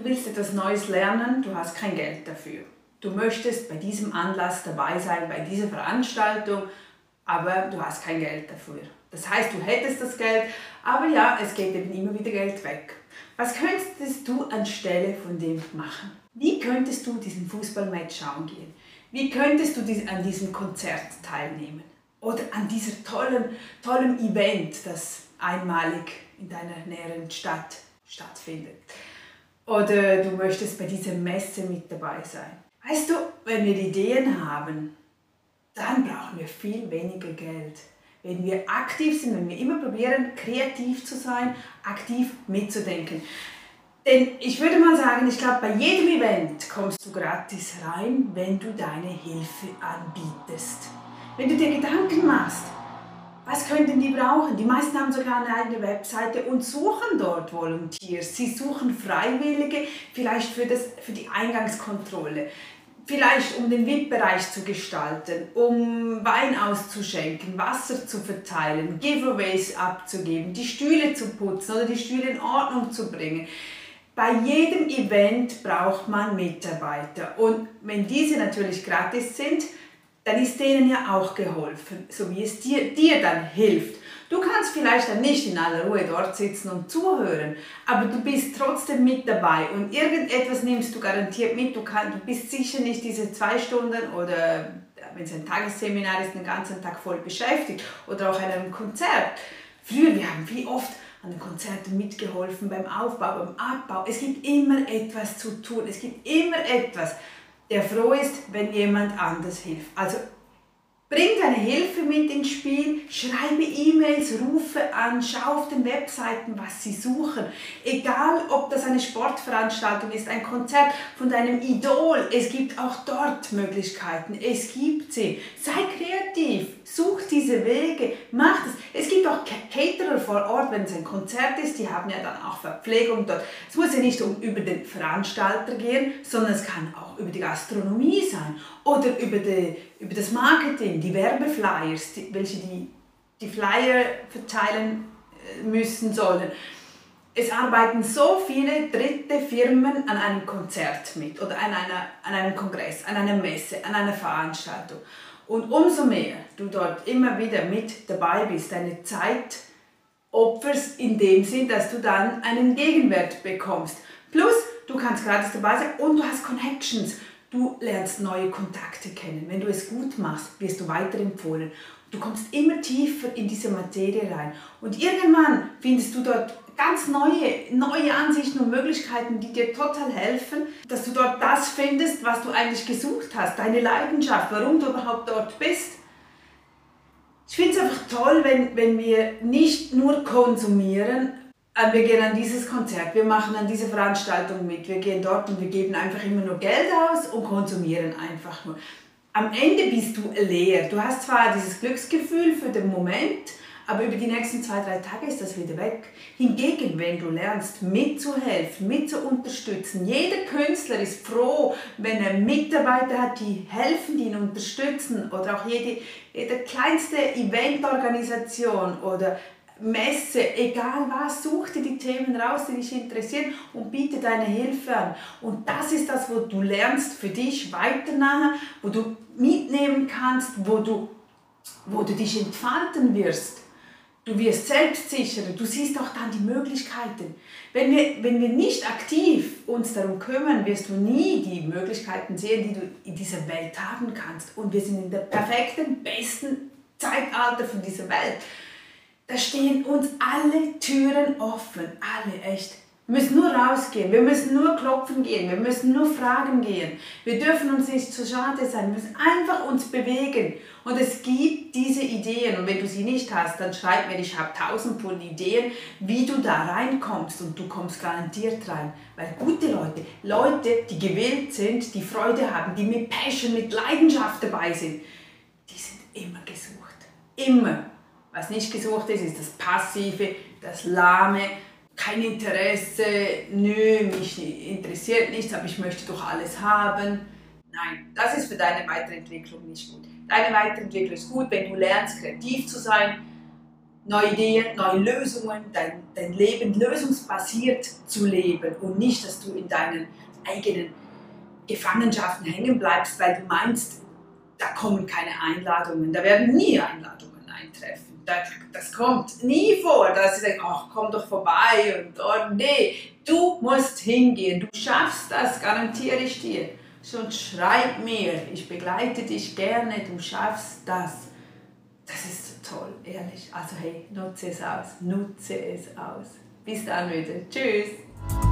Du willst etwas Neues lernen, du hast kein Geld dafür. Du möchtest bei diesem Anlass dabei sein, bei dieser Veranstaltung, aber du hast kein Geld dafür. Das heißt, du hättest das Geld, aber ja, es geht eben immer wieder Geld weg. Was könntest du anstelle von dem machen? Wie könntest du diesen Fußballmatch schauen gehen? Wie könntest du an diesem Konzert teilnehmen? Oder an dieser tollen, tollen Event, das einmalig in deiner näheren Stadt stattfindet? Oder du möchtest bei dieser Messe mit dabei sein? Weißt du, wenn wir Ideen haben, dann brauchen wir viel weniger Geld. Wenn wir aktiv sind, wenn wir immer probieren, kreativ zu sein, aktiv mitzudenken. Denn ich würde mal sagen, ich glaube, bei jedem Event kommst du gratis rein, wenn du deine Hilfe anbietest. Wenn du dir Gedanken machst, was könnten die brauchen? Die meisten haben sogar eine eigene Webseite und suchen dort Volunteers. Sie suchen Freiwillige, vielleicht für, das, für die Eingangskontrolle, vielleicht um den VIP-Bereich zu gestalten, um Wein auszuschenken, Wasser zu verteilen, Giveaways abzugeben, die Stühle zu putzen oder die Stühle in Ordnung zu bringen. Bei jedem Event braucht man Mitarbeiter und wenn diese natürlich gratis sind, dann ist denen ja auch geholfen, so wie es dir, dir dann hilft. Du kannst vielleicht dann nicht in aller Ruhe dort sitzen und zuhören, aber du bist trotzdem mit dabei und irgendetwas nimmst du garantiert mit. Du, kann, du bist sicher nicht diese zwei Stunden oder wenn es ein Tagesseminar ist, den ganzen Tag voll beschäftigt oder auch an einem Konzert. Früher, wir haben wie oft an den Konzerten mitgeholfen, beim Aufbau, beim Abbau. Es gibt immer etwas zu tun, es gibt immer etwas, der froh ist, wenn jemand anders hilft. Also Bring deine Hilfe mit ins Spiel, schreibe E-Mails, rufe an, schau auf den Webseiten, was sie suchen. Egal, ob das eine Sportveranstaltung ist, ein Konzert von deinem Idol, es gibt auch dort Möglichkeiten. Es gibt sie. Sei kreativ, such diese Wege, mach das. Es gibt auch Caterer vor Ort, wenn es ein Konzert ist, die haben ja dann auch Verpflegung dort. Es muss ja nicht um über den Veranstalter gehen, sondern es kann auch über die Gastronomie sein oder über, die, über das Marketing, die Werbeflyers, die, welche die, die Flyer verteilen äh, müssen sollen. Es arbeiten so viele dritte Firmen an einem Konzert mit oder an, einer, an einem Kongress, an einer Messe, an einer Veranstaltung. Und umso mehr du dort immer wieder mit dabei bist, deine Zeit opferst in dem Sinn, dass du dann einen Gegenwert bekommst. Plus, du kannst gratis dabei sein und du hast Connections. Du lernst neue Kontakte kennen. Wenn du es gut machst, wirst du weiterempfohlen. Du kommst immer tiefer in diese Materie rein. Und irgendwann findest du dort ganz neue, neue Ansichten und Möglichkeiten, die dir total helfen, dass du dort das findest, was du eigentlich gesucht hast, deine Leidenschaft, warum du überhaupt dort bist. Ich finde es einfach toll, wenn, wenn wir nicht nur konsumieren, äh, wir gehen an dieses Konzert, wir machen an diese Veranstaltung mit, wir gehen dort und wir geben einfach immer nur Geld aus und konsumieren einfach nur. Am Ende bist du leer. Du hast zwar dieses Glücksgefühl für den Moment, aber über die nächsten zwei, drei Tage ist das wieder weg. Hingegen, wenn du lernst, mitzuhelfen, mitzuunterstützen, jeder Künstler ist froh, wenn er Mitarbeiter hat, die helfen, die ihn unterstützen oder auch jede, jede kleinste Eventorganisation oder Messe, egal was, such dir die Themen raus, die dich interessieren und biete deine Hilfe an. Und das ist das, wo du lernst für dich weiter nachher, wo du mitnehmen kannst, wo du, wo du dich entfalten wirst. Du wirst selbstsicherer, du siehst auch dann die Möglichkeiten. Wenn wir, wenn wir nicht aktiv uns darum kümmern, wirst du nie die Möglichkeiten sehen, die du in dieser Welt haben kannst. Und wir sind in der perfekten, besten Zeitalter von dieser Welt. Da stehen uns alle Türen offen, alle echt. Wir müssen nur rausgehen, wir müssen nur klopfen gehen, wir müssen nur fragen gehen. Wir dürfen uns nicht zu schade sein, wir müssen einfach uns bewegen. Und es gibt diese Ideen und wenn du sie nicht hast, dann schreib mir, ich habe tausend von Ideen, wie du da reinkommst und du kommst garantiert rein. Weil gute Leute, Leute, die gewillt sind, die Freude haben, die mit Passion, mit Leidenschaft dabei sind, die sind immer gesucht. Immer. Was nicht gesucht ist, ist das Passive, das Lahme, kein Interesse, nö, mich interessiert nichts, aber ich möchte doch alles haben. Nein, das ist für deine Weiterentwicklung nicht gut. Deine Weiterentwicklung ist gut, wenn du lernst, kreativ zu sein, neue Ideen, neue Lösungen, dein, dein Leben lösungsbasiert zu leben und nicht, dass du in deinen eigenen Gefangenschaften hängen bleibst, weil du meinst, da kommen keine Einladungen, da werden nie Einladungen eintreffen. Das, kommt nie vor, dass sie sagen, ach, komm doch vorbei und oh, nee, du musst hingehen, du schaffst das, garantiere ich dir. Schon schreib mir, ich begleite dich gerne, du schaffst das. Das ist so toll, ehrlich. Also hey, nutze es aus, nutze es aus. Bis dann wieder. Tschüss.